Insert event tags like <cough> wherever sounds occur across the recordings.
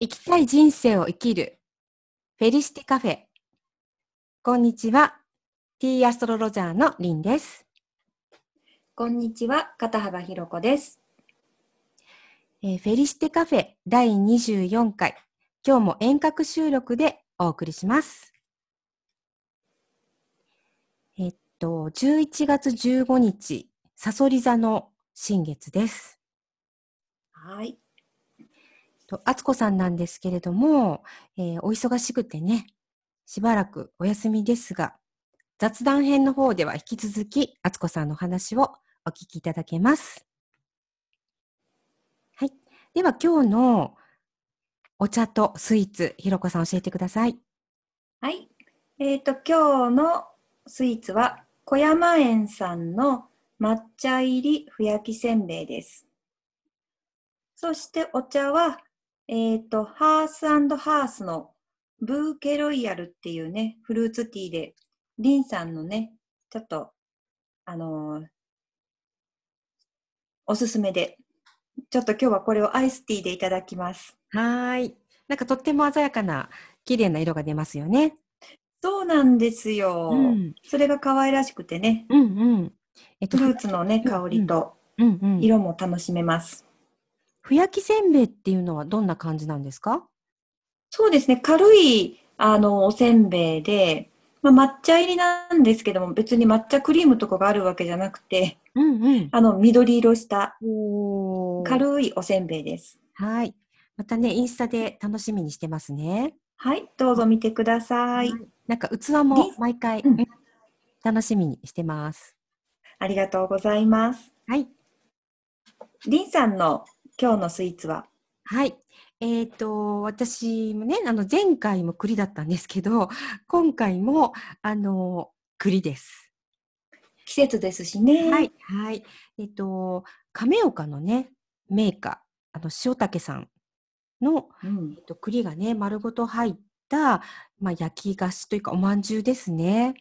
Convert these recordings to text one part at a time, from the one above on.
生きたい人生を生きるフェリシティカフェ。こんにちは。ティーアストロロジャーのリンです。こんにちは、片幅ひろこです。えーフェリシティカフェ第24回。今日も遠隔収録でお送りします。えっと、11月15日、サソリ座の新月です。はい。と、あつこさんなんですけれども、えーお忙しくてね、しばらくお休みですが、雑談編の方では引き続き、あつこさんのお話をお聞きいただけます。はい。では今日のお茶とスイーツ、ひろこさん教えてください。はい。えっ、と、今日のスイーツは、小山園さんの抹茶入りふやきせんべいです。そしてお茶は、えっ、と、ハースハースのブーケロイヤルっていうね、フルーツティーで、リンさんのね、ちょっと、あのーおすすめで、ちょっと今日はこれをアイスティーでいただきます。はーい。なんかとっても鮮やかな、綺麗な色が出ますよね。そうなんですよ。うん。それが可愛らしくてね、うんうん。えっと、フルーツのね、香りとうんうん。色も楽しめます。ふやきせんべいっていうのはどんな感じなんですか？そうですね、軽いあのおせんべいで、まあ、抹茶入りなんですけども、別に抹茶クリームとかがあるわけじゃなくて、うんうん。あの緑色した軽いおせんべいです。はい。またね、インスタで楽しみにしてますね。はい、どうぞ見てください。なんか器も毎回、うんうん楽しみにしてます。ありがとうございます。はい。りんさんの今日のスイーツは、はい。えっ、と、私もね、あの、前回も栗だったんですけど、今回も、あの、栗です。季節ですしね。はい。はい。えっ、と、亀岡のね、メーカー、あの、塩竹さんの、うんえっと、栗がね、丸ごと入った、まあ、焼き菓子というか、おまんじゅうですね。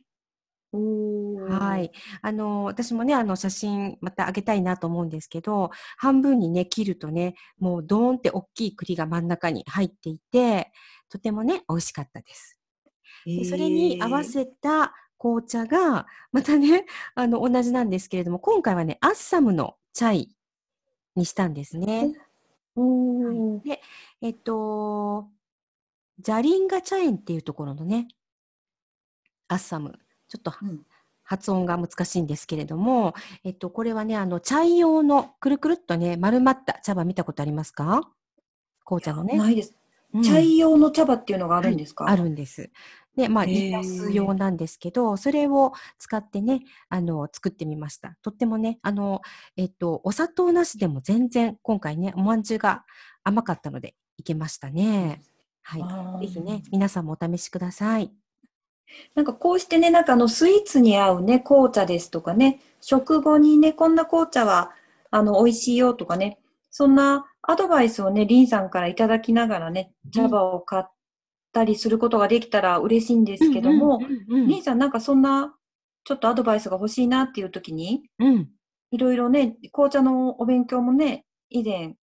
はい。あの、私もね、あの、写真またあげたいなと思うんですけど、半分にね、切るとね、もうドーンって大きい栗が真ん中に入っていて、とてもね、美味しかったです。でそれに合わせた紅茶が、またね、<laughs> あの、同じなんですけれども、今回はね、アッサムのチャイにしたんですね。おーで、えっと、ジャリンガチャエンっていうところのね、アッサム。ちょっとうん発音が難しいんですけれども、えっと、これはね、あの、チャイ用のくるくるっとね、丸まった茶葉見たことありますか？紅茶のね。ないです。うんチャイ用の茶葉っていうのがあるんですか、あるんです。で、まあ、へーリラス用なんですけど、それを使ってね、あの、作ってみました。とってもね、あの、えっと、お砂糖なしでも全然、今回ね、おまんじゅうが甘かったので、いけましたね。あはーい。ぜひね、皆さんもお試しください。なんかこうしてね、なんかあのスイーツに合うね、紅茶ですとかね、食後にね、こんな紅茶はあの美味しいよとかね、そんなアドバイスをね、リンさんからいただきながらね、茶葉を買ったりすることができたら嬉しいんですけども、リンさんなんかそんなちょっとアドバイスが欲しいなっていう時に、うん。いろいろね、紅茶のお勉強もね、以前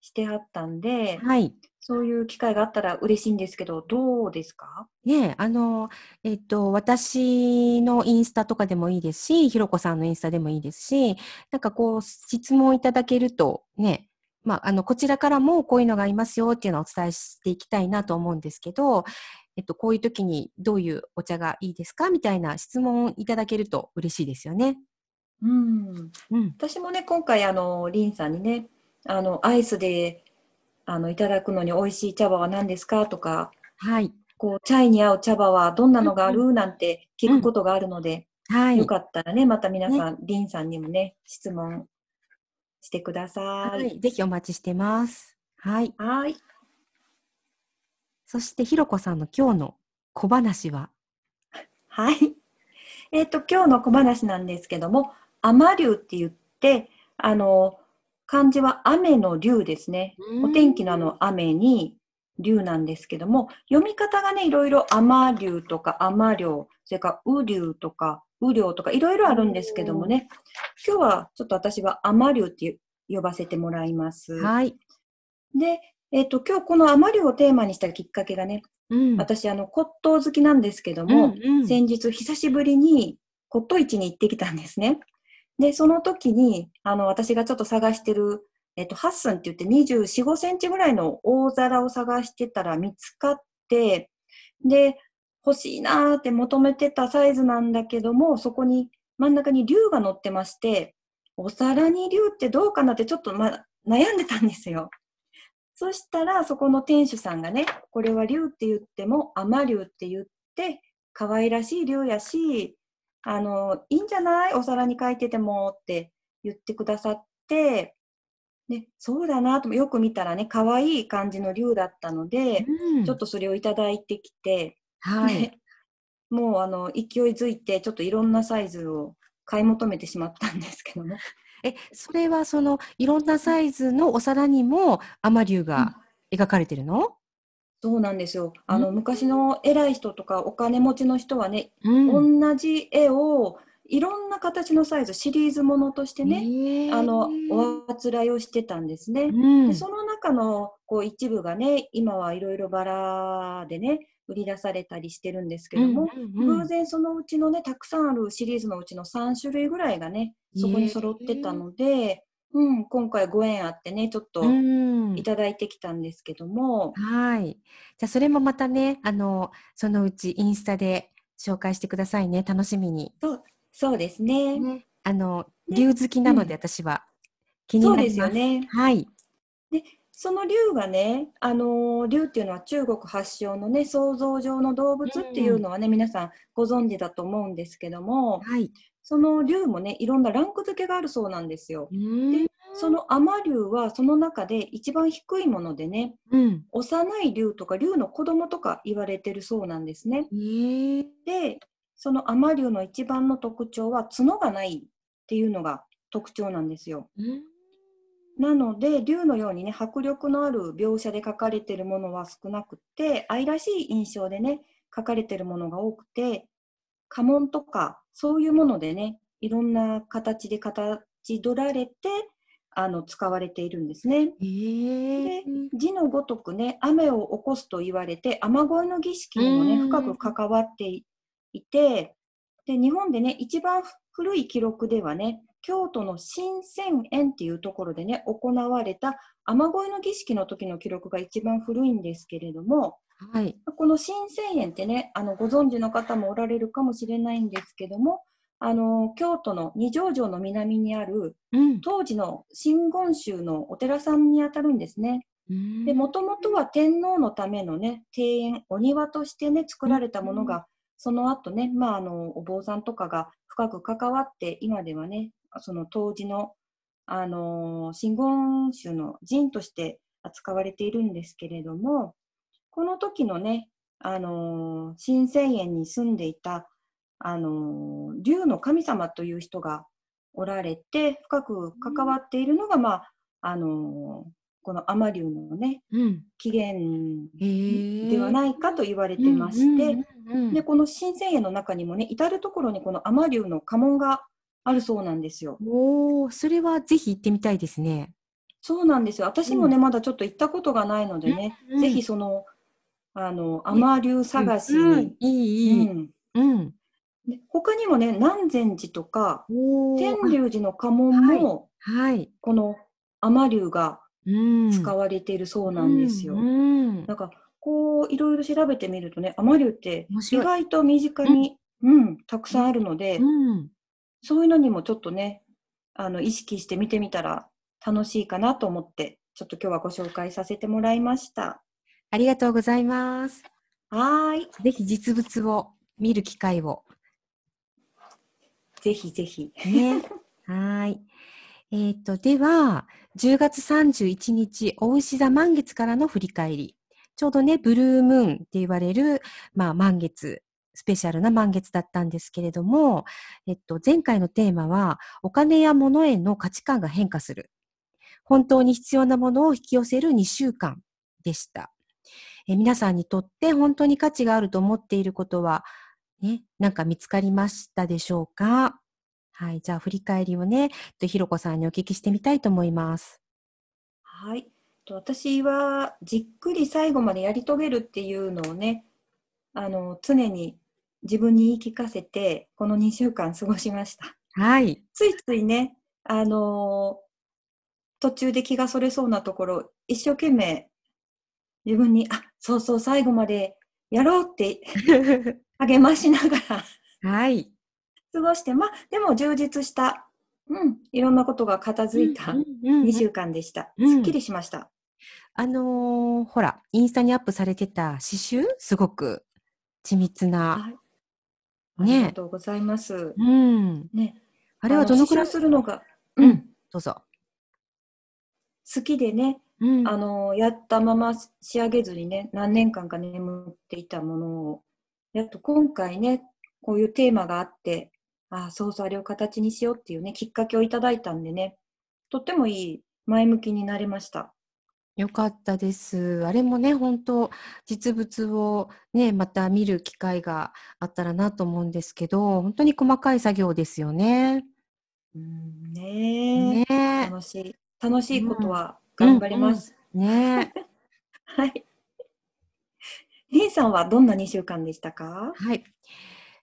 してはったんで、はい。そういう機会があったら嬉しいんですけど、どうですか？ねえ、あの、えっと、私のインスタとかでもいいですし、ひろこさんのインスタでもいいですし、なんかこう、質問いただけると、ね、まあ、あの、こちらからもこういうのがありますよっていうのをお伝えしていきたいなと思うんですけど、えっと、こういう時にどういうお茶がいいですかみたいな質問いただけると嬉しいですよね。うん。うん。私もね、今回、あの、リンさんにね、あの、アイスで、あの、いただくのに美味しい茶葉は何ですか？とか、はい。こう、チャイに合う茶葉はどんなのがある？なんて聞くことがあるので、はい。よかったらね、また皆さん、リンさんにもね、質問してくださ。はいい。ぜひお待ちしてます。はい。はい。そして、ひろこさんの今日の小話は、はい。えっ、と、今日の小話なんですけども、雨竜って言って、あの、漢字は雨の竜ですね。お天気のあの雨に竜なんですけども、読み方がね、いろいろ雨竜とか雨竜、それから雨竜とか雨竜とかいろいろあるんですけどもね、今日はちょっと私は雨竜って呼ばせてもらいます。はい。で、えっ、と、今日この余りをテーマにしたきっかけがね、うん。私、あの、骨董好きなんですけども、うんうん先日久しぶりに骨董市に行ってきたんですね。で、その時に、あの、私がちょっと探してる、えっ、と、ハッスンって言って24、5センチぐらいの大皿を探してたら見つかって、で、欲しいなーって求めてたサイズなんだけども、そこに真ん中に竜が乗ってまして、お皿に竜ってどうかなってちょっと、ま、悩んでたんですよ。そしたら、そこの店主さんがね、これは竜って言っても、甘竜って言って、可愛らしい竜やし、あの、いいんじゃない？お皿に書いててもって言ってくださって、で、そうだなと、よく見たらね、可愛い感じの竜だったので、うんちょっとそれをいただいてきて、はい。でもうあの、勢いづいて、ちょっといろんなサイズを買い求めてしまったんですけども。<laughs> え、それはその、いろんなサイズのお皿にも、アマリュウが描かれてるの？そうなんですよ。あの、うん昔の偉い人とかお金持ちの人はね、うん。同じ絵をいろんな形のサイズ、シリーズものとしてね、ねあの、おあつらいをしてたんですね。うんでその中のこう一部がね、今はいろいろバラでね、売り出されたりしてるんですけども、偶然そのうちのね、たくさんあるシリーズのうちの3種類ぐらいがね、そこに揃ってたので、うん、今回ご縁あってね、ちょっとうんいただいてきたんですけども、はい。じゃあ、それもまたね、あの、そのうちインスタで紹介してくださいね。楽しみに。そうそうですね。ね。あの、ね竜好きなので、うん私は気にそうでなります。すよね。はい。その竜がね、あのー竜っていうのは中国発祥のね、想像上の動物っていうのはね、皆さんご存知だと思うんですけども、はい。その竜もね、いろんなランク付けがあるそうなんですよ。うんそのアマ竜はその中で一番低いものでね、うん。幼い竜とか竜の子供とか言われてるそうなんですね。ええで、そのアマ竜の一番の特徴は角がないっていうのが特徴なんですよ。うんなので、竜のようにね、迫力のある描写で描かれてるものは少なくって、愛らしい印象でね、描かれてるものが多くて、家紋とか、そういうものでね、いろんな形で形取られて、あの、使われているんですね。ええ字のごとくね、雨を起こすと言われて、雨乞いの儀式にもね、うん深く関わっていて、で、日本でね、一番古い記録ではね、京都の新泉園っていうところでね、行われた雨乞いの儀式の時の記録が一番古いんですけれども、はい。この新泉園ってね、あの、ご存知の方もおられるかもしれないんですけども、あの、京都の二条城の南にある、うん。当時の真言宗のお寺さんにあたるんですね。うんで、もともとは天皇のためのね、庭園、お庭としてね、作られたものが、その後ね、まあ、あの、お坊さんとかが深く関わって、今ではね、その当時の、あの、真言宗の寺として扱われているんですけれども、この時のね、あの、新泉園に住んでいた、あの、竜の神様という人がおられて、深く関わっているのが、まあ、あの、この天竜のね、うん。起源ではないかと言われてまして、うんうんうんで、この新泉園の中にもね、至るところにこの天竜の家紋があるそうなんですよ。おお、それはぜひ行ってみたいですね。そうなんですよ。私もね、まだちょっと行ったことがないのでね、うんぜひその、あの、天竜探しうんに、いい、いい。うん他にもね、南禅寺とか。天龍寺の家紋も、はい。この天竜がうん。使われているそうなんですよ。なんか、こう、いろいろ調べてみるとね、天竜って意外と身近に、うん、たくさんあるので、うん。そういうのにもちょっとね、あの、意識して見てみたら楽しいかなと思って、ちょっと今日はご紹介させてもらいました。ありがとうございます。はーい。ぜひ実物を見る機会を。ぜひぜひ。ね。はーい。えっ、と、では、10月31日、お牛座満月からの振り返り。ちょうどね、ブルームーンって言われる、まあ、満月、スペシャルな満月だったんですけれども、えっと、前回のテーマは、お金や物への価値観が変化する。本当に必要なものを引き寄せる2週間でした。え皆さんにとって本当に価値があると思っていることは、ね、なんか見つかりましたでしょうか？はい。じゃあ、振り返りをね、とひろこさんにお聞きしてみたいと思います。はい。と私はじっくり最後までやり遂げるっていうのをね、あの常に自分に言い聞かせて、この2週間過ごしました。はい。ついついね、あの途中で気がそれそうなところ、一生懸命自分に、あそうそう、最後までやろうって <laughs> 励ましながらはい。過ごして、まあ、でも充実した、うん、いろんなことが片付いたうんうんうん2週間でした。うんすっきりしました。あのーほら、インスタにアップされてた刺繍？すごく緻密な。はいありがね。とうございます。うん。ね、あれはどのくらい？するのが、ううんん、どうぞ。好きでね、うん。あのやったまま仕上げずにね、何年間か眠っていたものを、やっと今回ね、こういうテーマがあって、ああ、そうそう、あれを形にしようっていうね、きっかけをいただいたんでね、とってもいい前向きになれました。よかったです。あれもね、本当実物をね、また見る機会があったらなと思うんですけど、本当に細かい作業ですよね。うんねねええ。楽しい。楽しいことはうん頑張ります。ねえ。はい。リンさんはどんな2週間でしたか？はい。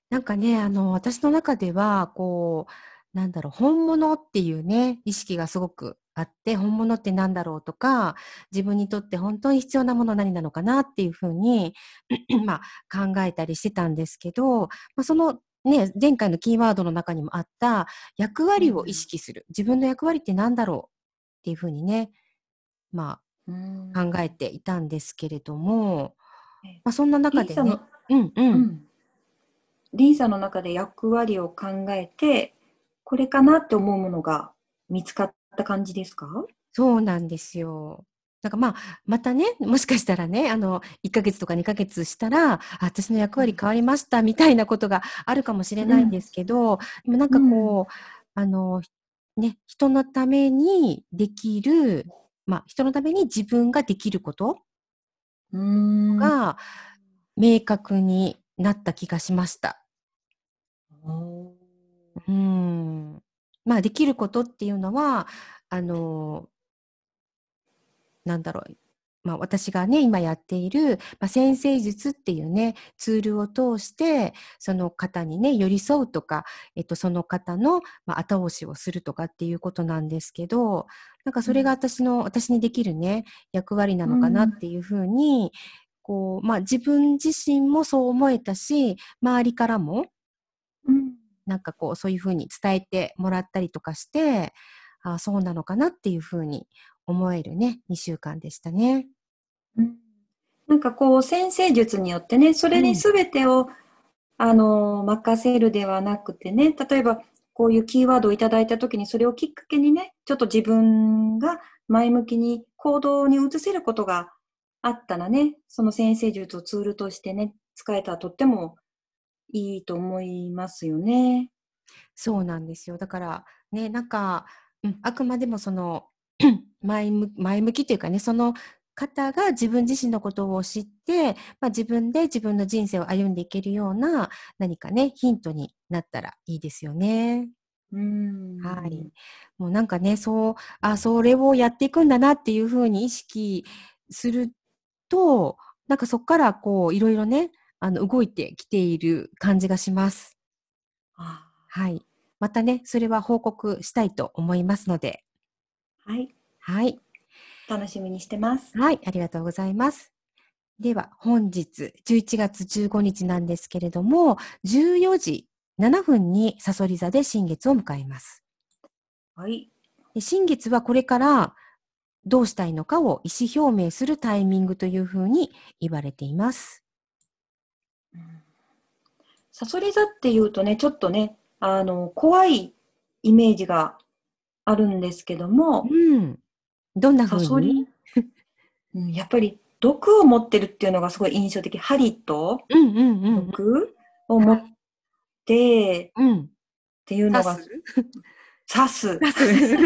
なんかね、あの、私の中では、こう、なんだろう、本物っていうね、意識がすごくあって、本物って何だろうとか、自分にとって本当に必要なもの何なのかなっていうふうに、<clears throat> まあ、考えたりしてたんですけど、まあ、その、ね、前回のキーワードの中にもあった役割を意識する。自分の役割って何だろうっていうふうにね、まうんあ、考えていたんですけれどもええ、まあ、そんな中でねリンさんの、、うんう。うんん。リンさんの中で役割を考えて、これかなって思うものが見つかった感じですか？そうなんですよ。なんかまあ、またね、もしかしたらね、あの、1ヶ月とか2ヶ月したら、あ私の役割変わりましたみたいなことがあるかもしれないんですけど、でもなんかこう、あの、ね、人のためにできる、まあ、人のために自分ができること。が明確になった気がしました。うん。まあ、できることっていうのは、あの、なんだろう。まあ、私がね、今やっている、まあ、先生術っていうね、ツールを通して、その方にね、寄り添うとか、えっと、その方の、まあ、後押しをするとかっていうことなんですけど、なんかそれが私の、私にできるね、役割なのかなっていうふうに、こう、まあ、自分自身もそう思えたし、周りからも、うん。なんかこう、そういうふうに伝えてもらったりとかして、ああそうなのかなっていうふうに思えるね、2週間でしたね。うんなんかこう、先生術によってね、それに全てを、あの、任せるではなくてね、例えば、こういうキーワードをいただいたときに、それをきっかけにね、ちょっと自分が前向きに行動に移せることがあったらね、その先生術をツールとしてね、使えたらとってもいいと思いますよね。そうなんですよ。だから、ね、なんか、うん、あくまでもその、前向前向きというかね、その方が自分自身のことを知って、まあ、自分で自分の人生を歩んでいけるような何かね、ヒントになったらいいですよね。うん。はい。もうなんかね、そう、あ、それをやっていくんだなっていうふうに意識すると、なんかそこからこう、いろいろね、あの、動いてきている感じがします。あはい。またね、それは報告したいと思いますので、はい。はい。楽しみにしてます。はい、ありがとうございます。では、本日11月15日なんですけれども、14時7分にサソリ座で新月を迎えます。はい。で新月はこれからどうしたいのかを意思表明するタイミングというふうに言われています。サソリ座っていうとね、ちょっとね、あの、怖いイメージがあるんですけども、うん。どんなふうに？リ、うん、やっぱり毒を持ってるっていうのがすごい印象的。針とうんうんうん。毒を持ってっうん。ていうのが刺刺す。す刺す <laughs>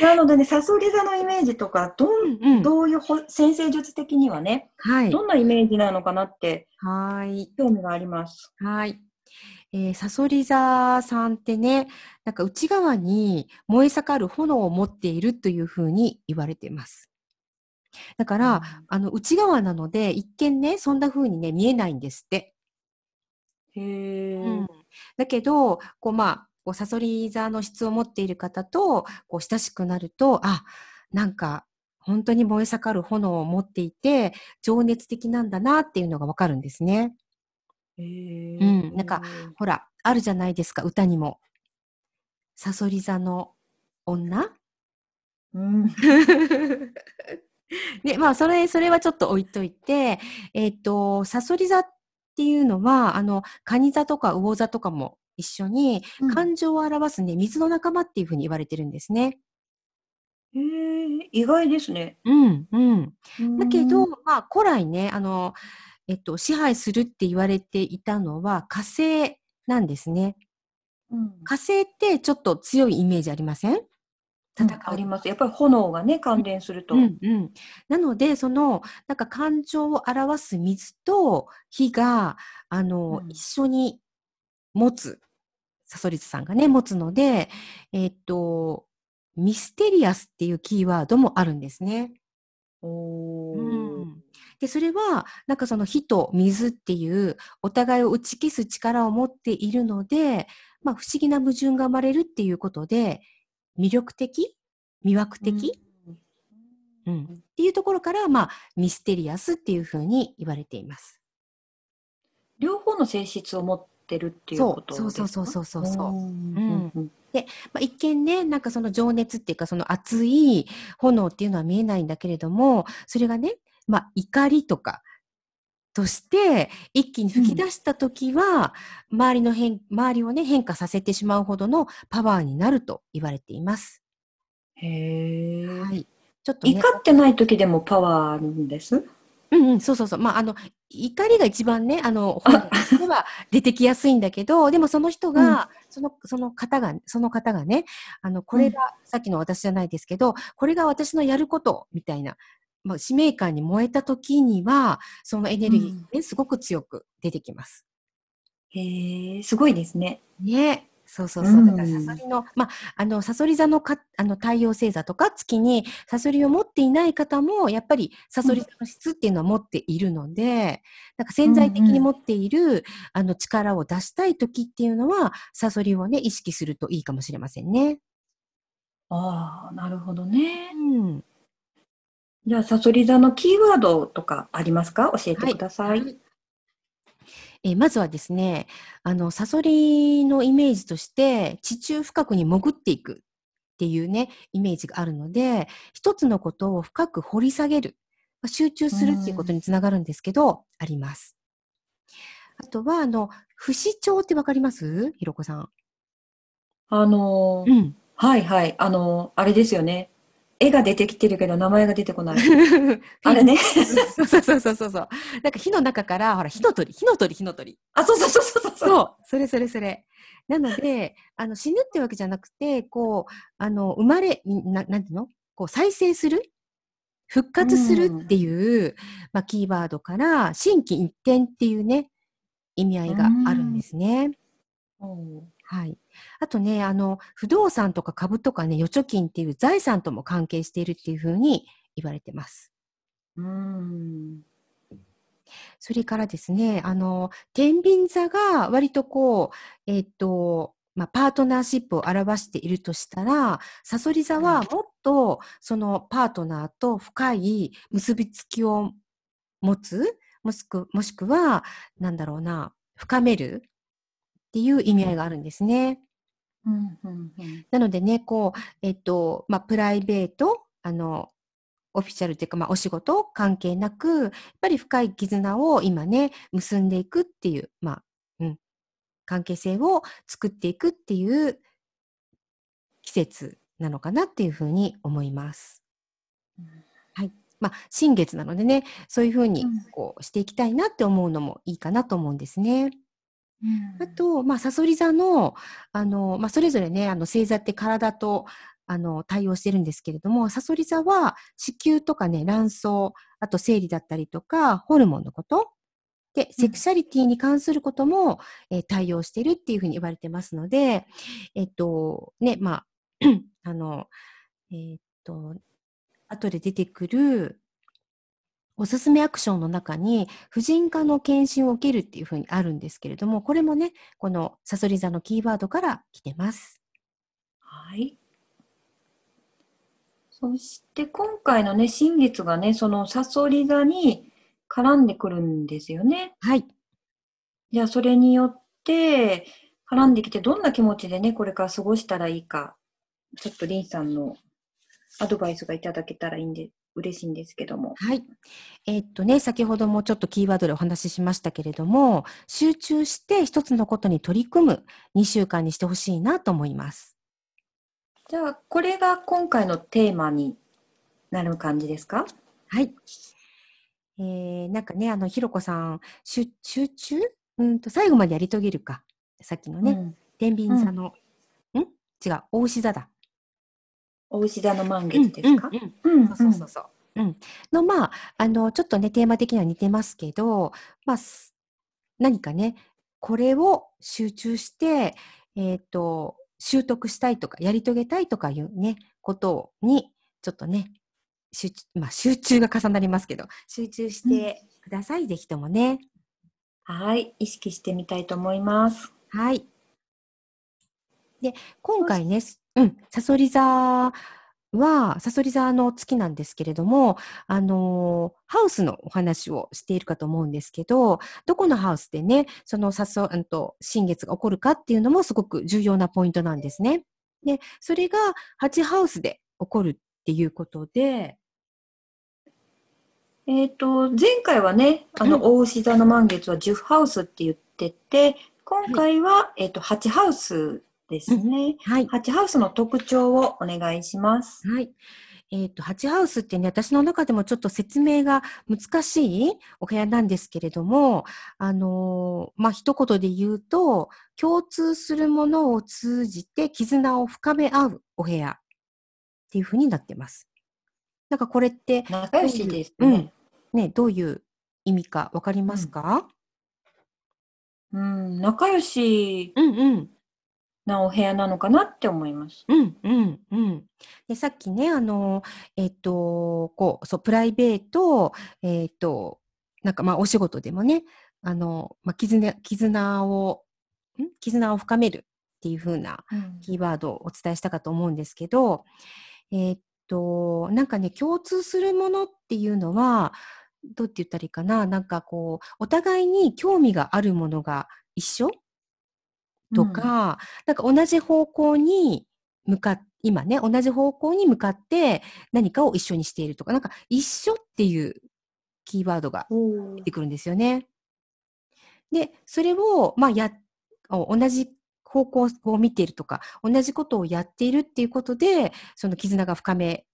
なのでね、サソリ座のイメージとか、どんうんうん。どういうほ先生術的にはね、はい。どんなイメージなのかなってはい。興味があります。はい。えー、サソリ座さんってね、なんか内側に燃え盛る炎を持っているというふうに言われています。だから、うん、あの、内側なので、一見ね、そんな風にね、見えないんですって。へー。うん。だけど、こう、まあ、こう、サソリ座の質を持っている方と、こう、親しくなると、あ、なんか、本当に燃え盛る炎を持っていて、情熱的なんだなっていうのがわかるんですね。へうん。なんか、ほら、あるじゃないですか、歌にも。サソリ座の女？うん。で、<laughs> まあ、それ、それはちょっと置いといて、えっ、ー、と、サソリ座っていうのは、あの、カニ座とか魚座とかも一緒に、感情を表すね、うん、水の仲間っていうふうに言われてるんですね。意外ですね。うん、うん。だけど、まあ、古来ね、あの、えっと、支配するって言われていたのは火星なんですね。うん、火星ってちょっと強いイメージありません？戦う、あります。やっぱり炎がね、関連すると。うんうん、なので、その、なんか感情を表す水と火が、あの、うん、一緒に持つ、サソリツさんがね、持つので、えっ、と、ミステリアスっていうキーワードもあるんですね。おうん、で、それは、なんかその火と水っていうお互いを打ち消す力を持っているので、まあ不思議な矛盾が生まれるっていうことで、魅力的魅惑的、うん、うん、っていうところから、まあ、ミステリアスっていうふうに言われています。両方の性質を持ってるっていうことそうそうそうそうそう。うん、で、まあ、一見ね、なんかその情熱っていうか、その熱い炎っていうのは見えないんだけれども、それがね、まあ、怒りとか、として、一気に吹き出したときは、うん、周りの変、周りをね、変化させてしまうほどのパワーになると言われています。へえ。はい。ちょっと、ね、怒ってない時でもパワーあるんです？うんうん、そうそうそう。まあ、あの、怒りが一番ね、あの、本では出てきやすいんだけど、でもその人が、うん、その、その方が、その方がね、あの、これが、うん、さっきの私じゃないですけど、これが私のやること、みたいな、まあ、使命感に燃えた時には、そのエネルギーですごく強く出てきます。うん、へえ、すごいですね。ね。そうそうそう。だから、サソリの、まあ、あの、サソリ座のか、あの、太陽星座とか月にサソリを持っていない方も、やっぱりサソリ座の質っていうのは持っているので、なんか潜在的に持っている、うんうん、あの、力を出したい時っていうのは、サソリをね、意識するといいかもしれませんね。ああ、なるほどね。うん。じゃあ、サソリ座のキーワードとかありますか？教えてください。はいえー、まずはですね、あの、サソリのイメージとして、地中深くに潜っていくっていうね、イメージがあるので、一つのことを深く掘り下げる、集中するっていうことにつながるんですけど、あります。あとは、あの、不死鳥ってわかります？ひろこさん。あのー、うん。はいはい。あのー、あれですよね。絵が出てきてるけど名前が出てこない。<laughs> あれね。<laughs> そうそうそうそうそう。なんか火の中から、ほら、火の鳥、火の鳥、火の鳥。あ、そうそうそうそうそう。そう、それそれそれ。なので、<laughs> あの、死ぬってわけじゃなくて、こう、あの、生まれ、ななんていうの？こう、再生する？復活するっていう、まあ、キーワードから、心機一転っていうね、意味合いがあるんですね。はい。あとね、あの、不動産とか株とかね、預貯金っていう財産とも関係しているっていうふうに言われてます。うん。それからですね、あの、天秤座が割とこう、えっ、ー、と、まあ、パートナーシップを表しているとしたら、サソリ座はもっとそのパートナーと深い結びつきを持つ、もしくもしくは、なんだろうな、深めるっていう意味合いがあるんですね。うんうんうん、なのでね、こう、えっと、まあ、プライベート、あの、オフィシャルというか、まあ、お仕事関係なく、やっぱり深い絆を今ね、結んでいくっていう、まあ、うん、関係性を作っていくっていう季節なのかなっていうふうに思います。うん、はい。まあ、新月なのでね、そういうふうにこうしていきたいなって思うのもいいかなと思うんですね。うん、あと、まあ、サソリ座の、あの、まあ、それぞれね、あの、星座って体と、あの、対応してるんですけれども、サソリ座は子宮とかね、卵巣、あと生理だったりとか、ホルモンのことっで、セクシャリティに関することも、えー対応してるっていうふうに言われてますので、えっと、ね、まあ、<clears throat> あの、えっと、後で出てくる、おすすめアクションの中に、婦人科の検診を受けるっていうふうにあるんですけれども、これもね、このサソリ座のキーワードから来てます。はい。そして今回のね、新月がね、そのサソリ座に絡んでくるんですよね。はい。じゃあそれによって絡んできてどんな気持ちでね、これから過ごしたらいいか、ちょっとリンさんのアドバイスがいただけたらいいんで、嬉しいんですけども。はい。えーっとね、先ほどもちょっとキーワードでお話ししましたけれども、集中して一つのことに取り組む2週間にしてほしいなと思います。じゃあこれが今回のテーマになる感じですか？はい。えー、なんかね、あの、ひろこさん、集集中？うんと、最後までやり遂げるか。さっきのね、うん天秤座の、ん？違う、大牛座だ。お牛座の満月ですか？うんうんうんうんそうそうそう。うん。の、まあ、あの、ちょっとね、テーマ的には似てますけど、まあ、す何かね、これを集中して、えっ、と、習得したいとか、やり遂げたいとかいうね、ことに、ちょっとね、集中、まあ、集中が重なりますけど、集中してください、ぜひともね。はい、意識してみたいと思います。はい。で、今回ね、すうん、サソリ座は、サソリ座の月なんですけれども、あのーハウスのお話をしているかと思うんですけど、どこのハウスでね、そのサソ、うんと、新月が起こるかっていうのもすごく重要なポイントなんですね。で、それが8ハウスで起こるっていうことで、えっ、と、前回はね、あの、うん。大牛座の満月は10ハウスって言ってて、今回は、えっ、と、8ハウスですね。はい。8ハウスの特徴をお願いします。はい。えっ、と、8ハウスってね、私の中でもちょっと説明が難しいお部屋なんですけれども、あのーまあ、一言で言うと、共通するものを通じて絆を深め合うお部屋っていう風になってます。なんかこれって、仲良しですうんね。ね、どういう意味かわかりますか？うん、仲良しうんうん。なお部屋なのかなって思います。うん、うん、うん。で、さっきね、あの、えっと、こう、そう、プライベート、えっと、なんかまあ、お仕事でもね、あの、まあ、絆、絆を、ん？絆を深めるっていう風なうんキーワードをお伝えしたかと思うんですけど、えっと、なんかね、共通するものっていうのは、どうって言ったらいいかな、なんかこう、お互いに興味があるものが一緒とか、なんか同じ方向に向かっ、今ね、同じ方向に向かって何かを一緒にしているとか、なんか一緒っていうキーワードが出てくるんですよね。で、それを、まあ、や、お同じ方向を見ているとか、同じことをやっているっていうことで、その絆が深め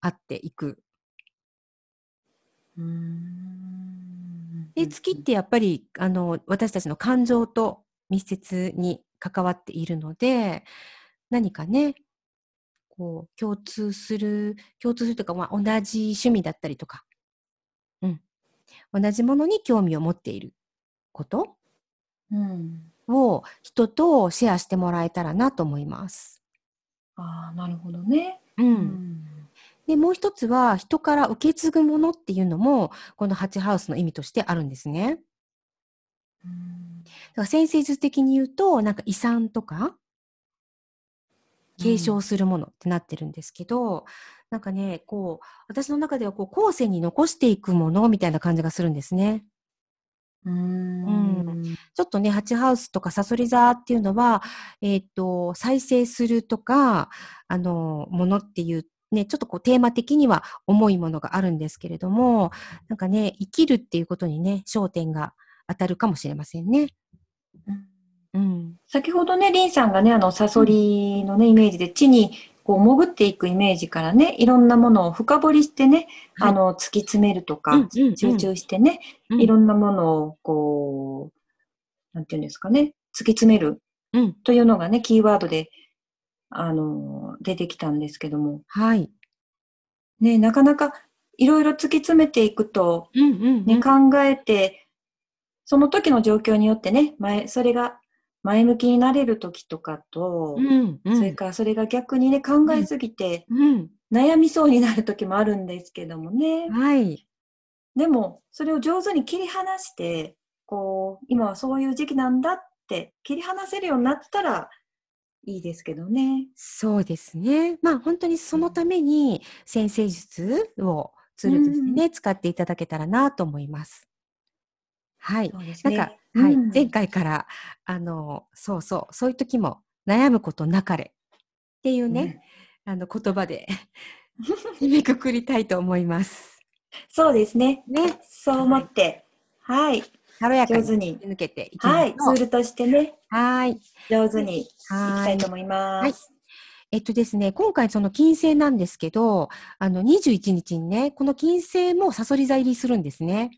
合っていく。で、月ってやっぱり、あの、私たちの感情と密接に関わっているので、何かね、こう、共通する、共通するというか、まあ、同じ趣味だったりとか、うん。同じものに興味を持っていることうん。を人とシェアしてもらえたらなと思います。ああ、なるほどね。う。。うんで、もう一つは、人から受け継ぐものっていうのも、このハチハウスの意味としてあるんですね。うんだから先生術的に言うと、なんか遺産とか、継承するものってなってるんですけど、なんかね、こう、私の中ではこう、後世に残していくものみたいな感じがするんですね。うーん。うん。ちょっとね、ハチハウスとかサソリ座っていうのは、えっ、と、再生するとか、あの、ものっていう、ね、ちょっとこうテーマ的には重いものがあるんですけれども、なんかね、生きるっていうことにね、焦点が当たるかもしれませんね。うんうん。先ほどね、リンさんがね、あの、サソリのね、イメージで地にこう潜っていくイメージからね、いろんなものを深掘りしてね、はいあの、突き詰めるとか、うんうんうん集中してね、うんいろんなものをこう、なんていうんですかね、突き詰めるうん。というのがね、キーワードで、あの、出てきたんですけども、はい。ね、なかなかいろいろ突き詰めていくと、うんうん、うん。ね、考えて、その時の状況によってね、前、それが前向きになれる時とかと、うん、うん。それからそれが逆にね、考えすぎてうん。悩みそうになる時もあるんですけどもね。はい。でも、それを上手に切り離して、こう、今はそういう時期なんだって切り離せるようになったらいいですけどね。そうですね。まあ本当にそのために先生術をツールとしてね、使っていただけたらなと思います。はい。ね。なんか、はい、うん前回から、あの、そうそう、そういう時も悩むことなかれっていうね、あの言葉で <laughs> 締めくくりたいと思います。そうですね。ね、そう思って、はい、軽やかにに抜けていきまはい。ツールとしてね、はい。上手にいきはいたいと。思いまはいす。えっとですね、今回その金星なんですけど、あの21日にね、この金星もサソリ座入りするんですね。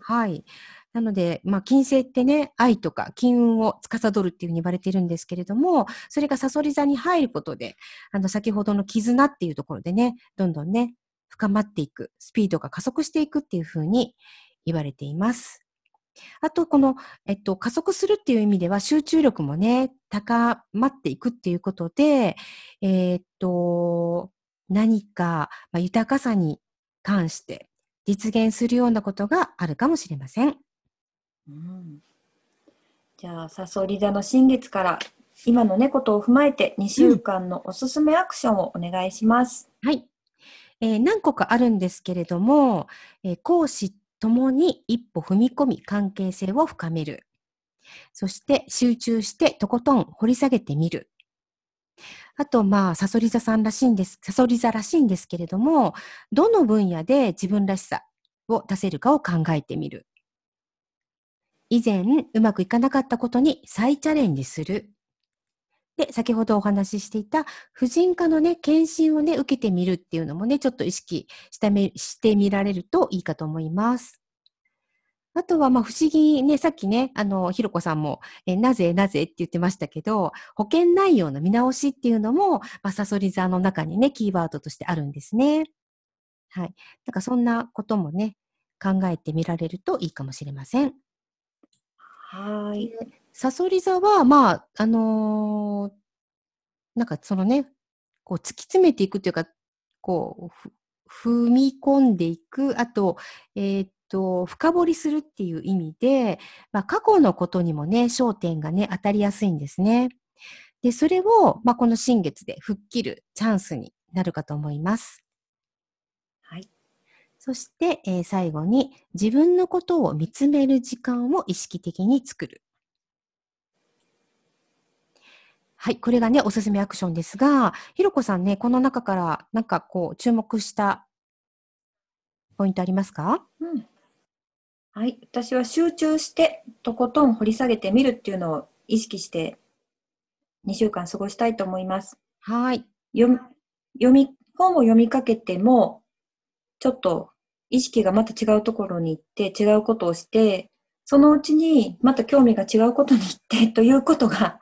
はい。なので、まあ、金星ってね、愛とか金運を司るっていうふうに言われているんですけれども、それがサソリ座に入ることで、あの、先ほどの絆っていうところでね、どんどんね、深まっていく、スピードが加速していくっていうふうに言われています。あと、この、えっと、加速するっていう意味では、集中力もね、高まっていくっていうことで、えーっと、何か、まあ、豊かさに関して実現するようなことがあるかもしれません。うんじゃあ、サソリ座の新月から今のね、ことを踏まえて2週間のおすすめアクションをお願いします。はい。えー何個かあるんですけれども、えー講師ともに一歩踏み込み関係性を深める。そして集中してとことん掘り下げてみる。あと、まあ、サソリ座さんらしいんです、サソリ座らしいんですけれども、どの分野で自分らしさを出せるかを考えてみる。以前うまくいかなかったことに再チャレンジする。で、先ほどお話ししていた婦人科のね、検診をね、受けてみるっていうのもね、ちょっと意識してみしてみられるといいかと思います。あとは、まあ、不思議ね、さっきね、あの、ひろこさんも、え、なぜなぜって言ってましたけど、保険内容の見直しっていうのも、まあ、サソリ座の中にね、キーワードとしてあるんですね。はい。なんかそんなこともね、考えてみられるといいかもしれません。はーい。サソリ座は、まあ、あのーなんかそのね、こう突き詰めていくというか、こう、ふ踏み込んでいく、あと、えーっと、深掘りするっていう意味で、まあ、過去のことにもね、焦点がね、当たりやすいんですね。で、それを、まあ、この新月で吹っ切るチャンスになるかと思います。はい。そして、えー最後に自分のことを見つめる時間を意識的に作る。はい、これがね、おすすめアクションですが、ひろこさんね、この中からなんかこう、注目したポイントありますか？うん。はい。私は集中して、とことん掘り下げてみるっていうのを意識して、2週間過ごしたいと思います。はい。読み、読み、本を読みかけても、ちょっと意識がまた違うところに行って、違うことをして、そのうちにまた興味が違うことに行って、ということが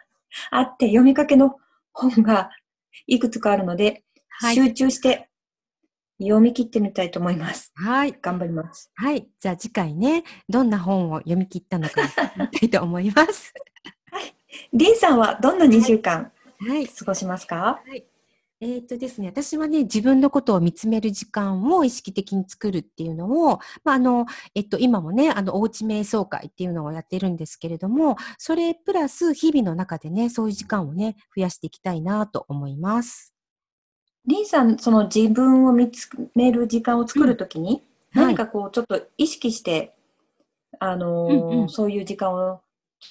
あって、読みかけの本がいくつかあるので、はい。集中して読み切ってみたいと思います。はい。頑張ります。はい。じゃあ次回ね、どんな本を読み切ったのか <laughs> 見たいと思います。リンさんはどんな2週間はい。過ごしますか？えーっとですね、私はね、自分のことを見つめる時間を意識的に作るっていうのを、まあ、あの、えっと、今もね、あの、おうち瞑想会っていうのをやってるんですけれども、それプラス日々の中でね、そういう時間をね、増やしていきたいなと思います。リンさん、その自分を見つめる時間を作るときに、はい。何かこう、ちょっと意識して、あのーうんうん。そういう時間を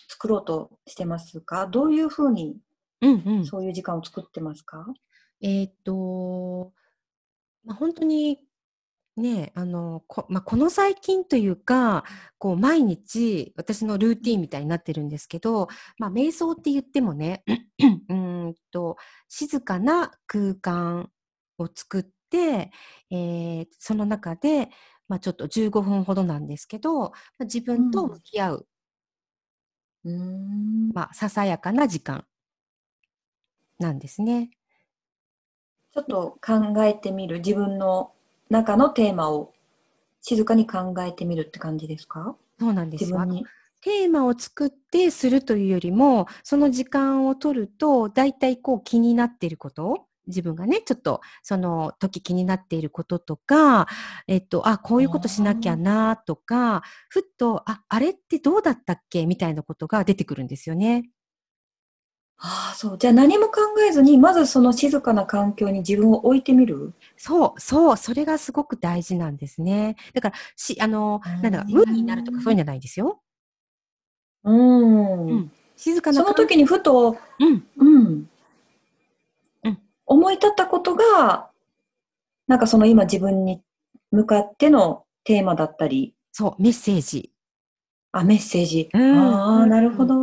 作ろうとしてますか？どういうふうにうんうん。そういう時間を作ってますか？えーっと、まあ、本当に、ね、あの、こ、まあ、この最近というか、こう、毎日、私のルーティンみたいになってるんですけど、まあ、瞑想って言ってもね、<clears throat> うーんと、静かな空間を作って、えーその中で、まあ、ちょっと15分ほどなんですけど、まあ、自分と向き合う、うーん。まあ、ささやかな時間なんですね。ちょっと考えてみる。自分の中のテーマを静かに考えてみるって感じですか？そうなんですよ。テーマを作ってするというよりも、その時間を取ると、大体こう気になっていること、自分がね、ちょっとその時気になっていることとか、えっと、あ、こういうことしなきゃなとか、ふっと、あ、あれってどうだったっけ？みたいなことが出てくるんですよね。ああ、そう。じゃあ何も考えずに、まずその静かな環境に自分を置いてみる？そう、そう、それがすごく大事なんですね。だから、し、あの、なんだか、無になるとかそういうんじゃないですよ。うん。うん静かなその時にふと、うん、うん。うん思い立ったことが、なんかその今自分に向かってのテーマだったり、そう、メッセージ。あ、メッセージ。うんああ、なるほど。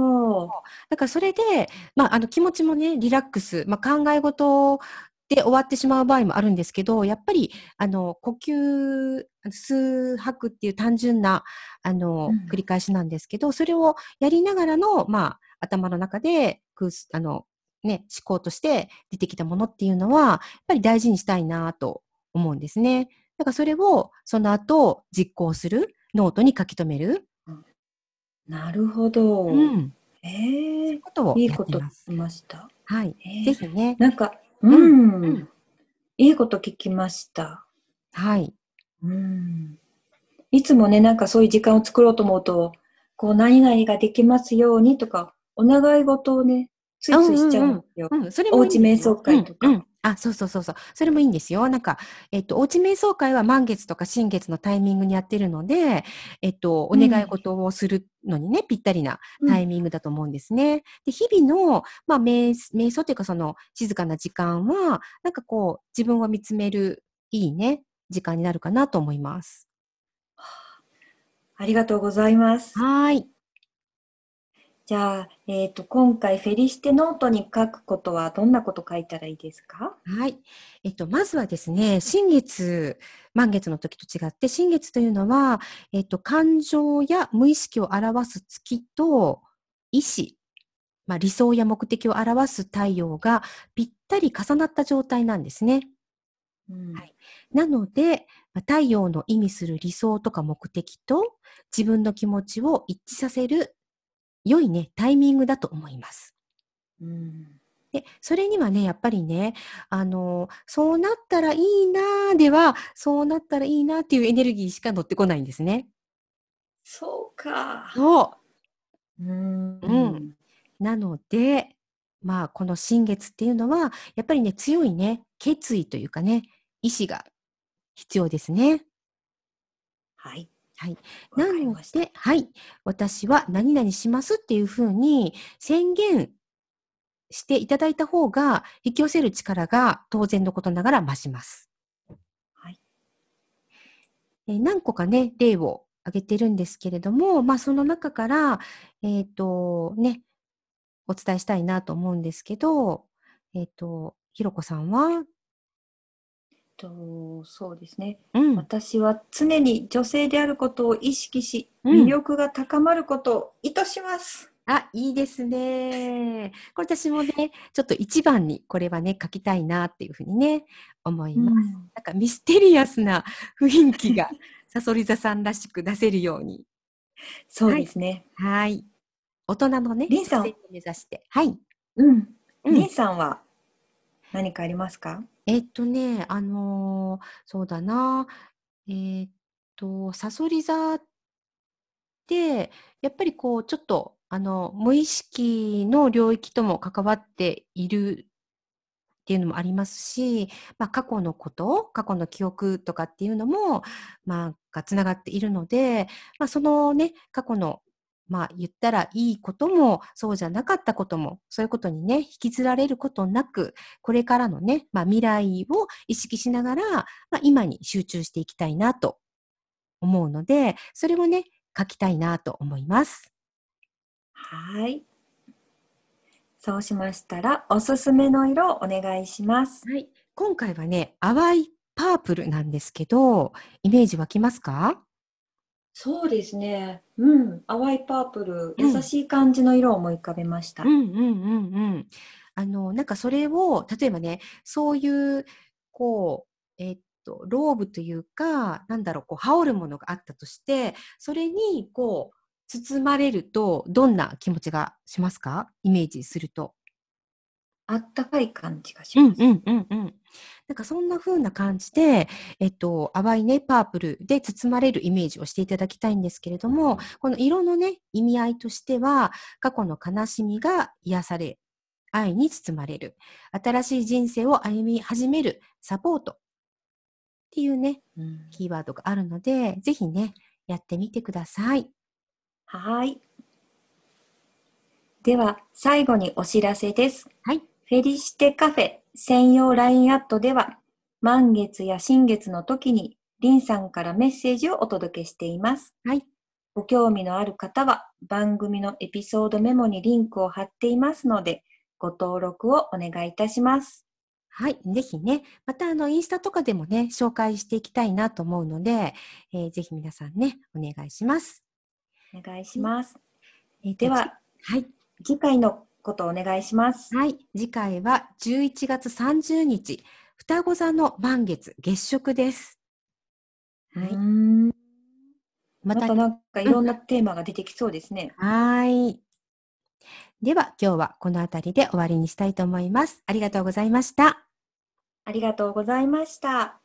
だからそれで、まあ、あの気持ちもね、リラックス、まあ、考え事で終わってしまう場合もあるんですけど、やっぱり、あの、呼吸、吸吐くっていう単純な、あの、うん繰り返しなんですけど、それをやりながらの、まあ、頭の中で、あの、ね、思考として出てきたものっていうのは、やっぱり大事にしたいなと思うんですね。だからそれを、その後、実行する、ノートに書き留める。なるほど。うん。えそういえうことをいいこと。聞きました。はい。ええぜひね。なんか、ううんん、うんいいこと聞きました。はい。うん。いつもね、なんかそういう時間を作ろうと思うと、こう、何々ができますようにとか、お願い事をね、ついついしちゃうんですよ。うん、それもいいおうち瞑想会とかうんうんあ、そうそうそうそう。それもいいんですよ。なんか、えっと、おうち瞑想会は満月とか新月のタイミングにやってるので、えっと、お願い事をするのにね、ぴったりなタイミングだと思うんですね。で、日々の、まあ、瞑瞑想というか、その、静かな時間は、なんかこう、自分を見つめる、いいね、時間になるかなと思います。ありがとうございます。はーい。じゃあ、えっ、と、今回フェリシテノートに書くことはどんなこと書いたらいいですか？はい。えっと、まずはですね、新月、満月の時と違って、新月というのは、えっと、感情や無意識を表す月と意志、まあ、理想や目的を表す太陽がぴったり重なった状態なんですね。うんはいなので、まあ太陽の意味する理想とか目的と自分の気持ちを一致させる良いね、タイミングだと思います。うんで、それにはね、やっぱりね、あの、そうなったらいいなーでは、そうなったらいいなっていうエネルギーしか乗ってこないんですね。そうか。そう。うんうんなので、まあ、この新月っていうのは、やっぱりね、強いね、決意というかね、意志が必要ですね。はい。はい。わなの。で、はい。私は何々しますっていうふうに宣言していただいた方が、引き寄せる力が当然のことながら増します。はい。えー何個かね、例を挙げてるんですけれども、まあ、その中から、えっ、と、ね、お伝えしたいなと思うんですけど、えっ、と、ひろこさんは、とそうですね。うん、私は常に女性であることを意識し、うん魅力が高まることを意図します。あ、いいですね。これ私もね、ちょっと一番にこれはね、書きたいなっていうふうにね、思います。なんかミステリアスな雰囲気が、さそり座さんらしく出せるように。そうですね。はい。大人のね、目指して。はい。うん。うんりんさんは何かありますか？えっとね、あのーそうだな、えっと、さそり座って、やっぱりこう、ちょっと、あの、無意識の領域とも関わっているっていうのもありますし、まあ、過去のこと、過去の記憶とかっていうのも、まあ、がつながっているので、まあ、そのね、過去の、まあ、言ったらいいことも、そうじゃなかったことも、そういうことにね、引きずられることなく、これからのね、まあ、未来を意識しながら、まあ、今に集中していきたいなと思うので、それをね、書きたいなと思います。はい。そうしましたら、おすすめの色をお願いします。はい。今回はね、淡いパープルなんですけど、イメージ湧きますか？そうですね。うん。淡いパープル、うん優しい感じの色を思い浮かべました。うんうんうんうん。あの、なんかそれを、例えばね、そういう、こう、えっと、ローブというか、なんだろう、こう、羽織るものがあったとして、それに、こう、包まれると、どんな気持ちがしますか？イメージすると。あったかい感じがします。うんうんうんうん。なんかそんな風な感じで、えっと、淡いね、パープルで包まれるイメージをしていただきたいんですけれども、この色のね、意味合いとしては、過去の悲しみが癒され、愛に包まれる、新しい人生を歩み始める、サポートっていうね、うんキーワードがあるので、ぜひね、やってみてください。はい。では、最後にお知らせです。はい。フェリシテカフェ専用 LINE アットでは、満月や新月の時に、リンさんからメッセージをお届けしています。はい。ご興味のある方は、番組のエピソードメモにリンクを貼っていますので、ご登録をお願いいたします。はい。ぜひね、またあの、インスタとかでもね、紹介していきたいなと思うので、えーぜひ皆さんね、お願いします。お願いします。えーとでは、はい。次回のことをお願いします。はい。次回は11月30日、双子座の満月、月食です。はい。んまたなんかいろんなテーマが出てきそうですね。はーい。では、今日はこの辺りで終わりにしたいと思います。ありがとうございました。ありがとうございました。